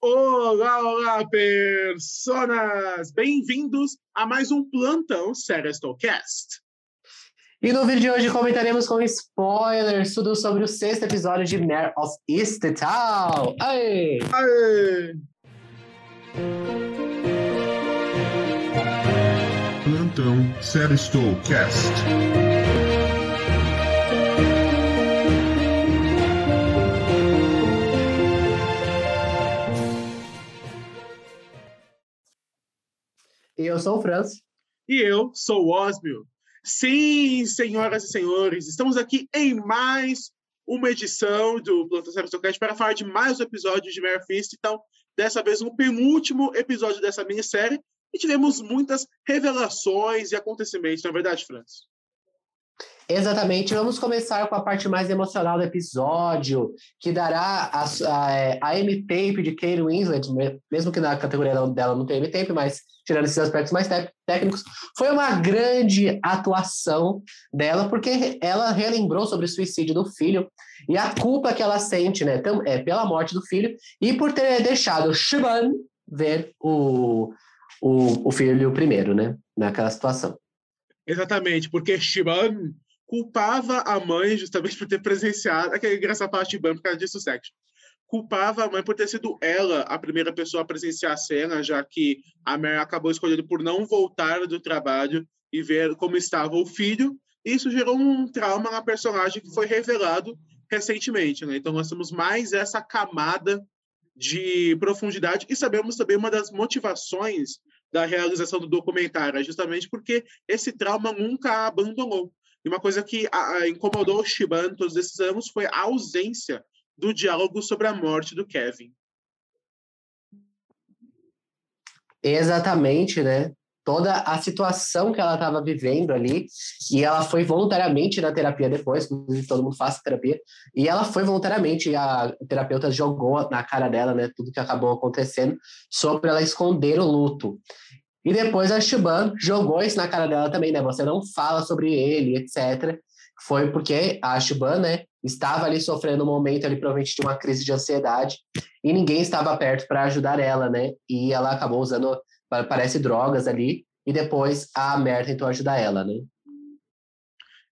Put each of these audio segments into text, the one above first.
Olá, olá, personas! Bem-vindos a mais um plantão Serestocast. E no vídeo de hoje comentaremos com spoilers tudo sobre o sexto episódio de Mare of Easttown. Aê! Aê! Plantão Serestocast. E eu sou o Franz. E eu sou o Osmio. Sim, senhoras e senhores, estamos aqui em mais uma edição do Plantão Serestocast para falar de mais um episódio de Mare Fist. Então, dessa vez, um penúltimo episódio dessa minissérie. E tivemos muitas revelações e acontecimentos, na é verdade, Franz? Exatamente. Vamos começar com a parte mais emocional do episódio, que dará a, a, é, a M-Tape de Kate Winslet, mesmo que na categoria dela não tem M-Tape, mas tirando esses aspectos mais técnicos, foi uma grande atuação dela, porque ela relembrou sobre o suicídio do filho e a culpa que ela sente, né, é pela morte do filho e por ter deixado Shiban ver o, o, o filho primeiro, né, naquela situação. Exatamente, porque Shiban culpava a mãe justamente por ter presenciado. Aquele engraçado parte de por causa disso, sexo. Culpava a mãe por ter sido ela a primeira pessoa a presenciar a cena, já que a Mary acabou escolhendo por não voltar do trabalho e ver como estava o filho. Isso gerou um trauma na personagem que foi revelado recentemente. Né? Então, nós temos mais essa camada de profundidade e sabemos também uma das motivações da realização do documentário, é justamente porque esse trauma nunca abandonou. E uma coisa que a, a, incomodou o Shiban todos esses anos foi a ausência do diálogo sobre a morte do Kevin. Exatamente, né? Toda a situação que ela estava vivendo ali, e ela foi voluntariamente na terapia depois, todo mundo faz terapia, e ela foi voluntariamente, a terapeuta jogou na cara dela, né, tudo que acabou acontecendo, sobre ela esconder o luto. E depois a Shiban jogou isso na cara dela também, né? Você não fala sobre ele, etc. Foi porque a Shiban, né, estava ali sofrendo um momento ali, provavelmente de uma crise de ansiedade, e ninguém estava perto para ajudar ela, né? E ela acabou usando, parece, drogas ali, e depois a Mer tentou ajudar ela, né?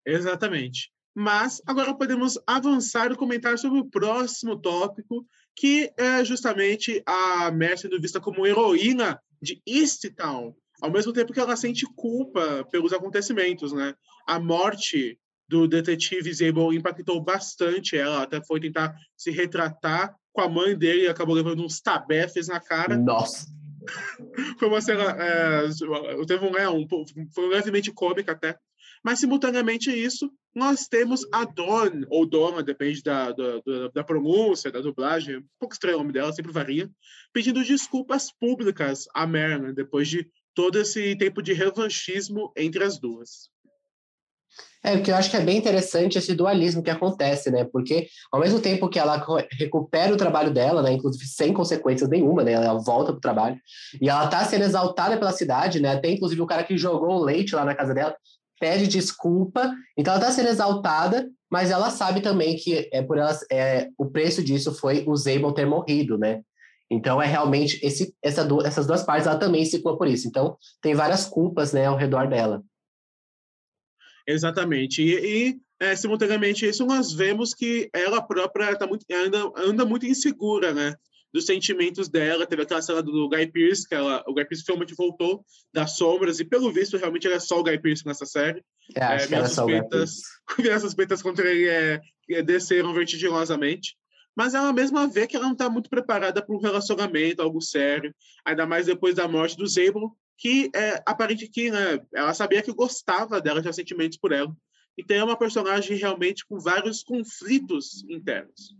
Exatamente. Mas agora podemos avançar e comentar sobre o próximo tópico, que é justamente a Mer sendo vista como heroína de Easttown, ao mesmo tempo que ela sente culpa pelos acontecimentos, né? A morte do detetive Zabel impactou bastante ela, até foi tentar se retratar com a mãe dele e acabou levando uns tabefes na cara. Nossa! foi uma cena. É, teve um, é, um, foi levemente cômica até. Mas, simultaneamente a isso, nós temos a Dawn, ou Dona, depende da, da, da, pronúncia, da dublagem, um pouco estranho o nome dela, sempre varia, pedindo desculpas públicas a Merlin, depois de todo esse tempo de revanchismo entre as duas. É, que eu acho que é bem interessante esse dualismo que acontece, né? Porque ao mesmo tempo que ela recupera o trabalho dela, né? Inclusive sem consequências nenhuma, né? Ela volta pro trabalho. E ela tá sendo exaltada pela cidade, né? Até inclusive o cara que jogou o leite lá na casa dela pede desculpa, então ela está sendo exaltada, mas ela sabe também que é por ela, é, o preço disso foi o Zabel ter morrido, né? Então é realmente esse, essa do, essas duas partes ela também se culpa por isso. Então tem várias culpas, né, ao redor dela. Exatamente. E, e é, simultaneamente isso nós vemos que ela própria tá muito, anda, anda muito insegura, né? Dos sentimentos dela. Teve aquela cena do Guy Pearce, que ela, o Guy Pearce finalmente voltou das sombras, e pelo visto, realmente, é só o Guy Pearce nessa série. É, acho é, era suspeitas, minhas suspeitas contra ele é, é, desceram vertiginosamente. Mas ela mesma vê que ela não está muito preparada para um relacionamento, algo sério, ainda mais depois da morte do Zablo, que é aparente que né, ela sabia que gostava dela, tinha sentimentos por ela. Então é uma personagem realmente com vários conflitos internos.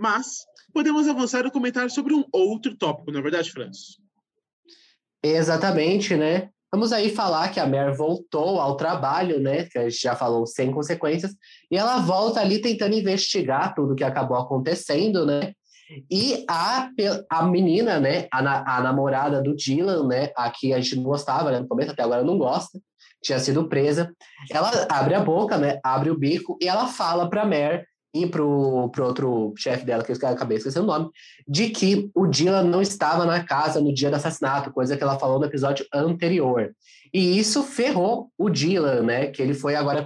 Mas podemos avançar e comentar sobre um outro tópico, não é verdade, Franz? Exatamente, né? Vamos aí falar que a Mare voltou ao trabalho, né? Que a gente já falou sem consequências, e ela volta ali tentando investigar tudo que acabou acontecendo, né? E a, a menina, né? A, a namorada do Dylan, né? A que a gente não gostava, né? No começo, até agora não gosta, tinha sido presa. Ela abre a boca, né? Abre o bico e ela fala para Mare e pro, pro outro chefe dela, que eu esqueci a cabeça, esqueci o nome, de que o Dylan não estava na casa no dia do assassinato, coisa que ela falou no episódio anterior. E isso ferrou o Dylan, né? Que ele foi agora.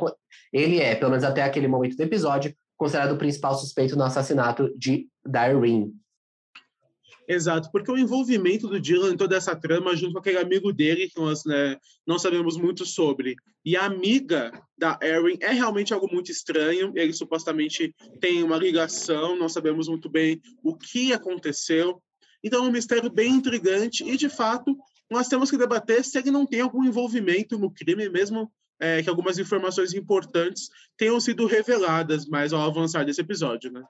Ele é, pelo menos até aquele momento do episódio, considerado o principal suspeito no assassinato de Darwin. Exato, porque o envolvimento do Dylan em toda essa trama, junto com aquele amigo dele, que nós né, não sabemos muito sobre, e a amiga da Erin, é realmente algo muito estranho. Eles supostamente têm uma ligação, não sabemos muito bem o que aconteceu. Então, é um mistério bem intrigante e, de fato, nós temos que debater se ele não tem algum envolvimento no crime, mesmo é, que algumas informações importantes tenham sido reveladas mais ao avançar desse episódio, né?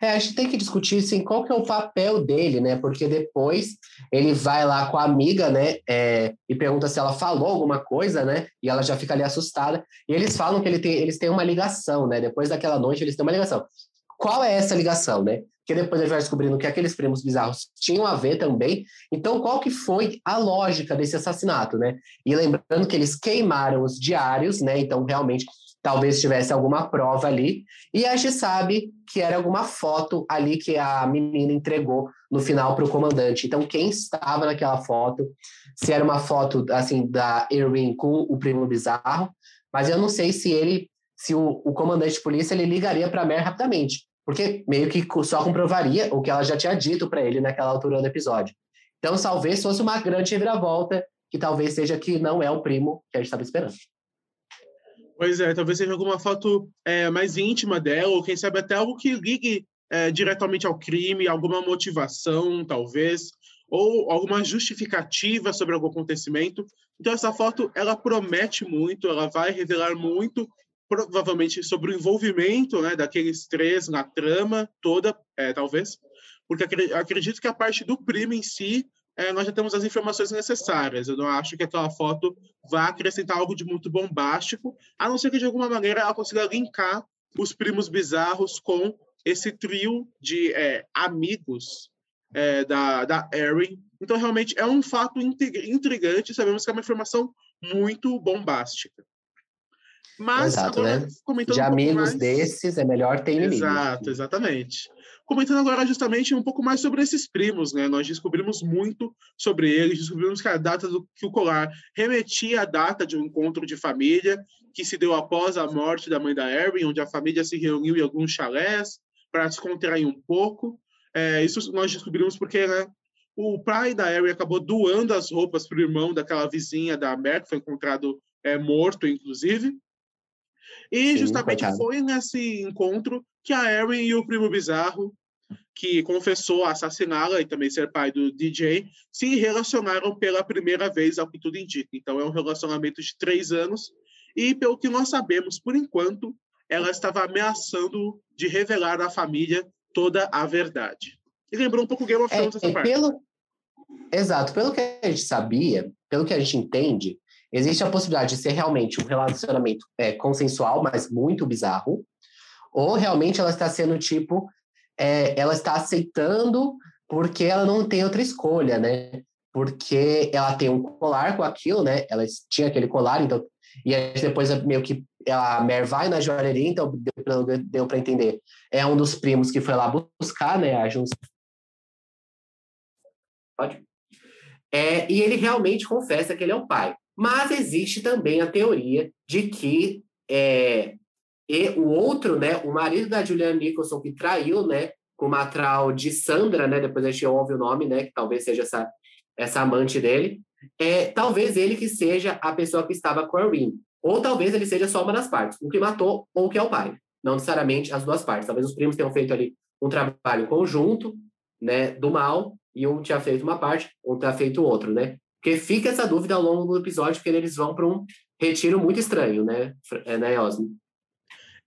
É, a gente tem que discutir assim, qual que é o papel dele, né? Porque depois ele vai lá com a amiga, né? É, e pergunta se ela falou alguma coisa, né? E ela já fica ali assustada. E eles falam que ele tem, eles têm uma ligação, né? Depois daquela noite eles têm uma ligação. Qual é essa ligação, né? Porque depois ele vai descobrindo que aqueles primos bizarros tinham a ver também. Então, qual que foi a lógica desse assassinato, né? E lembrando que eles queimaram os diários, né? Então, realmente, talvez tivesse alguma prova ali. E a gente sabe que era alguma foto ali que a menina entregou no final para o comandante. Então, quem estava naquela foto, se era uma foto assim da Erin com o primo bizarro, mas eu não sei se ele, se o, o comandante de polícia ele ligaria para a Mer rapidamente porque meio que só comprovaria o que ela já tinha dito para ele naquela altura do episódio. Então, talvez fosse uma grande reviravolta, que talvez seja que não é o primo que a gente estava esperando. Pois é, talvez seja alguma foto é, mais íntima dela, ou quem sabe até algo que ligue é, diretamente ao crime, alguma motivação, talvez, ou alguma justificativa sobre algum acontecimento. Então, essa foto, ela promete muito, ela vai revelar muito provavelmente sobre o envolvimento né, daqueles três na trama toda, é, talvez, porque acredito que a parte do primo em si, é, nós já temos as informações necessárias. Eu não acho que aquela foto vá acrescentar algo de muito bombástico, a não ser que de alguma maneira ela consiga linkar os primos bizarros com esse trio de é, amigos é, da, da Erin. Então, realmente, é um fato intrigante. Sabemos que é uma informação muito bombástica. Mas, Exato, agora, né? comentando De um amigos mais... desses, é melhor ter inimigos. Exato, exatamente. Comentando agora justamente um pouco mais sobre esses primos, né? Nós descobrimos muito sobre eles, descobrimos que a data do que o colar remetia à data de um encontro de família que se deu após a morte da mãe da Erin, onde a família se reuniu em alguns chalés para descontrair um pouco. É, isso nós descobrimos porque né, o pai da Erin acabou doando as roupas para o irmão daquela vizinha da Mer, que foi encontrado é, morto, inclusive. E Sim, justamente coitado. foi nesse encontro que a Erin e o primo bizarro, que confessou assassiná-la e também ser pai do DJ, se relacionaram pela primeira vez, ao que tudo indica. Então é um relacionamento de três anos e, pelo que nós sabemos, por enquanto, ela estava ameaçando de revelar à família toda a verdade. E lembrou um pouco Game of é, Thrones é, essa parte. Pelo... Exato. Pelo que a gente sabia, pelo que a gente entende, Existe a possibilidade de ser realmente um relacionamento é, consensual, mas muito bizarro, ou realmente ela está sendo tipo, é, ela está aceitando porque ela não tem outra escolha, né? Porque ela tem um colar com aquilo, né? Ela tinha aquele colar, então. E aí depois meio que a Mer vai na joalheria, então deu, para entender. É um dos primos que foi lá buscar, né? A Jun... Pode? É, e ele realmente confessa que ele é o pai. Mas existe também a teoria de que é, o outro, né, o marido da Juliana Nicholson que traiu, né, com uma matral de Sandra, né, depois a gente ouve o nome, né, que talvez seja essa, essa amante dele, é talvez ele que seja a pessoa que estava com a Rin, ou talvez ele seja só uma das partes, o que matou ou que é o pai, não necessariamente as duas partes. Talvez os primos tenham feito ali um trabalho conjunto, né, do mal, e um tinha feito uma parte, outro tinha feito outro, né? Porque fica essa dúvida ao longo do episódio, porque eles vão para um retiro muito estranho, né, é, né Osmo?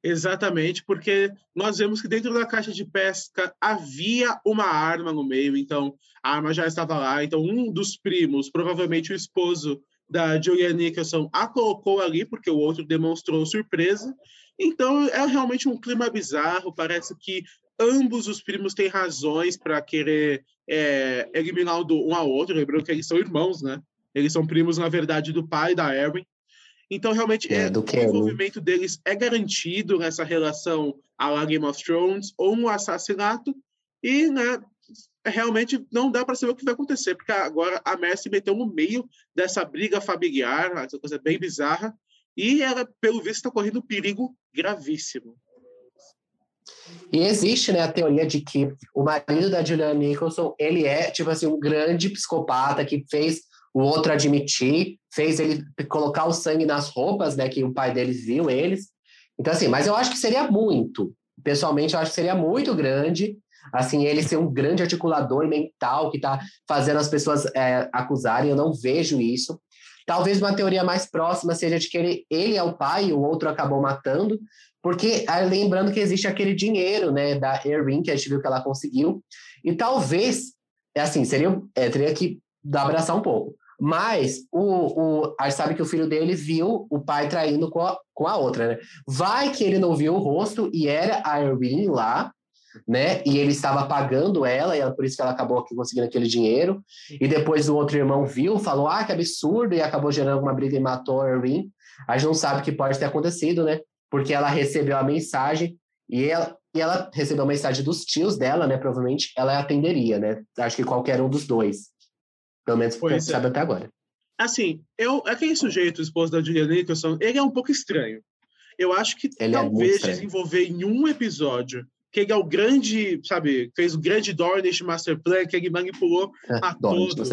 Exatamente, porque nós vemos que dentro da caixa de pesca havia uma arma no meio, então a arma já estava lá. Então, um dos primos, provavelmente o esposo da Julia Nicholson, a colocou ali, porque o outro demonstrou surpresa. Então, é realmente um clima bizarro. Parece que ambos os primos têm razões para querer é, eliminar um ao outro, lembrando que eles são irmãos, né? Eles são primos, na verdade, do pai da Erin. Então, realmente, É, é, o envolvimento deles é garantido nessa relação à la Game of Thrones ou um assassinato. E, né, realmente não dá para saber o que vai acontecer, porque agora a Mer se meteu no meio dessa briga familiar, essa coisa bem bizarra, e ela, pelo visto, está correndo um perigo gravíssimo. E existe, né, a teoria de que o marido da Juliana Nicholson, ele é, tipo assim, um grande psicopata que fez o outro admitir, fez ele colocar o sangue nas roupas, né, que o pai deles viu eles. Então, assim, mas eu acho que seria muito. Pessoalmente, eu acho que seria muito grande, assim, ele ser um grande articulador mental que tá fazendo as pessoas é, acusarem, eu não vejo isso. Talvez uma teoria mais próxima seja de que ele, ele é o pai e o outro acabou matando, porque ah, lembrando que existe aquele dinheiro, né, da Erin, que a gente viu que ela conseguiu, e talvez, é assim, seria, é, teria que abraçar um pouco, mas o, o, a gente sabe que o filho dele viu o pai traindo com a, com a outra, né? Vai que ele não viu o rosto e era a Erin lá, né? E ele estava pagando ela, e ela- por isso que ela acabou conseguindo aquele dinheiro. E depois o outro irmão viu, falou, ah, que absurdo, e acabou gerando uma briga e matou a Erin. A gente não sabe o que pode ter acontecido, né? Porque ela recebeu a mensagem e ela, e ela recebeu a mensagem dos tios dela, né? Provavelmente ela atenderia, né? Acho que qualquer um dos dois. Pelo menos Pois é. sabe até agora. Assim, eu, aquele sujeito, esposo da Julia Nicholson, ele é um pouco estranho. Eu acho que Ele é talvez estranho. desenvolver em um episódio que ele é o grande, sabe, fez o grande Dornish Master Plan, que ele manipulou a Dorne, todos.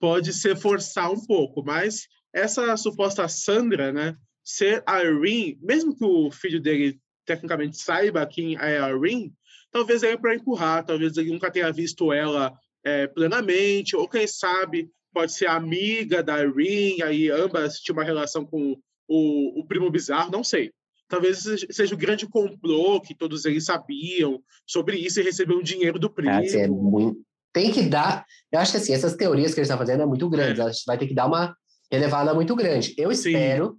pode ser forçar um pouco, mas essa suposta Sandra, né, ser a Irene, mesmo que o filho dele tecnicamente saiba quem é a Irene, talvez é para empurrar, talvez ele nunca tenha visto ela é, plenamente, ou quem sabe pode ser amiga da Irene, aí ambas tinham uma relação com o, o primo bizarro, não sei. Talvez seja- o grande complô que todos eles sabiam sobre isso e receberam dinheiro do primo. Cara, assim, é muito... Tem que dar. Eu acho que assim, essas teorias que eles estão fazendo é muito grandes. É. Vai ter que dar uma elevada muito grande. Eu Sim. espero. tá,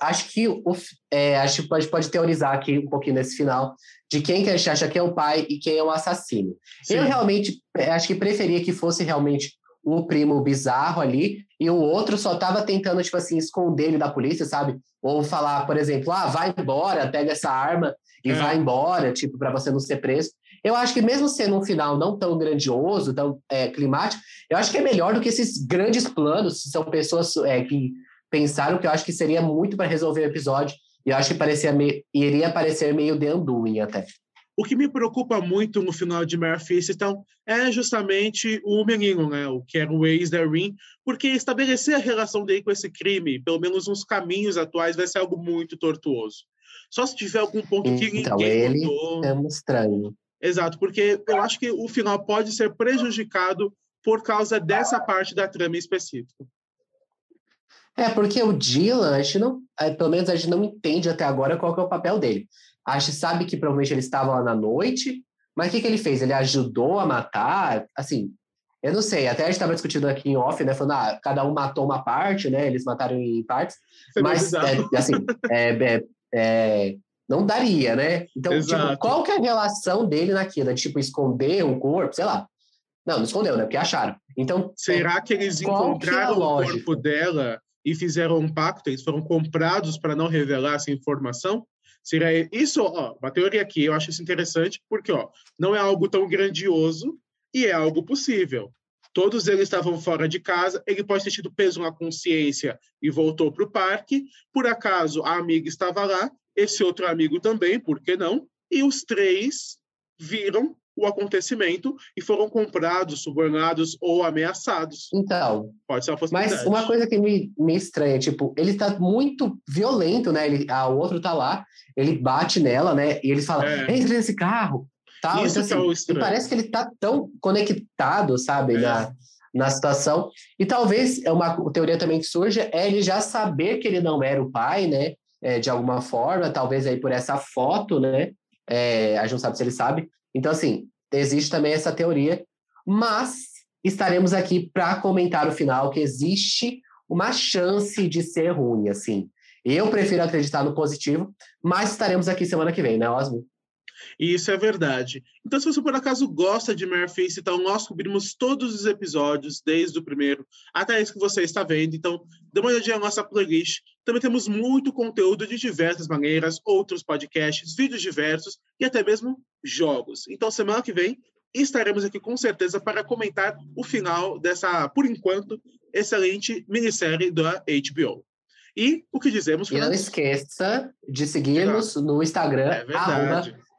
acho que é, que pode, pode teorizar aqui um pouquinho nesse final de quem que a gente acha que é o pai e quem é o assassino. Sim. Eu realmente é, acho que preferia que fosse realmente o primo bizarro ali e o outro só tava tentando, tipo assim, esconder ele da polícia, sabe? Ou falar, por exemplo, ah, vai embora, pega essa arma e É. vai embora, tipo, para você não ser preso. Eu acho que mesmo sendo um final não tão grandioso, tão é, climático, eu acho que é melhor do que esses grandes planos. São pessoas é, que pensaram que eu acho que seria muito para resolver o episódio. E eu acho que parecia meio, iria parecer meio The Undoing até. O que me preocupa muito no final de Mare então, é justamente o menino, né? O que era o ex da Rin, porque estabelecer a relação dele com esse crime, pelo menos nos caminhos atuais, vai ser algo muito tortuoso. Só se tiver algum ponto que Então, ninguém ele é um estranho. Exato, porque eu acho que o final pode ser prejudicado por causa dessa parte da trama em específico. É, porque o Dylan, a gente não, é, pelo menos a gente não entende até agora qual é o papel dele. A gente sabe que provavelmente ele estava lá na noite, mas o que, que ele fez? Ele ajudou a matar? Assim, eu não sei, até a gente estava discutindo aqui em off, né? Falando, ah, cada um matou uma parte, né? Eles mataram em partes, Isso é mas, é, assim, é, é, é, não daria, né? Então, tipo, Exato. qual que é a relação dele naquilo? É, tipo, esconder o corpo, sei lá. Não, não escondeu, né? Porque acharam. Então, Será que eles qual que encontraram o corpo dela e fizeram um pacto? Eles foram comprados para não revelar essa informação? Seria isso, ó, uma teoria aqui, eu acho isso interessante, porque ó, não é algo tão grandioso e é algo possível. Todos eles estavam fora de casa, ele pode ter tido peso na consciência e voltou para o parque. Por acaso, a amiga estava lá, esse outro amigo também, por que não? E os três viram o acontecimento e foram comprados, subornados ou ameaçados. então, Pode ser uma possibilidade. Mas uma coisa que me, me estranha, tipo, ele tá muito violento, né? Ele, a, o outro tá lá, ele bate nela, né? E ele fala, É. entra nesse carro. Tal. Isso Então, que é assim, e estranho. parece que ele tá tão conectado, sabe, É. na, na situação. E talvez é uma teoria também que surge é ele já saber que ele não era o pai, né? É, de alguma forma, talvez aí por essa foto, né? É, a gente não sabe se ele sabe. Então, assim, existe também essa teoria, mas estaremos aqui para comentar o final, que existe uma chance de ser ruim, assim. Eu prefiro acreditar no positivo, mas estaremos aqui semana que vem, né, Osmo? E isso é verdade. Então, se você por acaso gosta de Face, então nós cobrimos todos os episódios, desde o primeiro até esse que você está vendo. Então, dê uma olhadinha na nossa playlist. Também temos muito conteúdo de diversas maneiras, outros podcasts, vídeos diversos e até mesmo jogos. Então, semana que vem estaremos aqui com certeza para comentar o final dessa, por enquanto, excelente minissérie da HBO. E o que dizemos, E não esqueça de seguir-nos no Instagram, é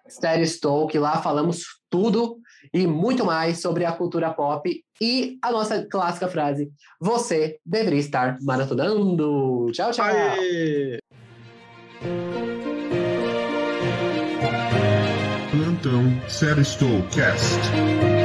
arroba que lá falamos tudo e muito mais sobre a cultura pop e a nossa clássica frase: Você deveria estar maratonando. Tchau, tchau. Aê! Plantão Série Cast.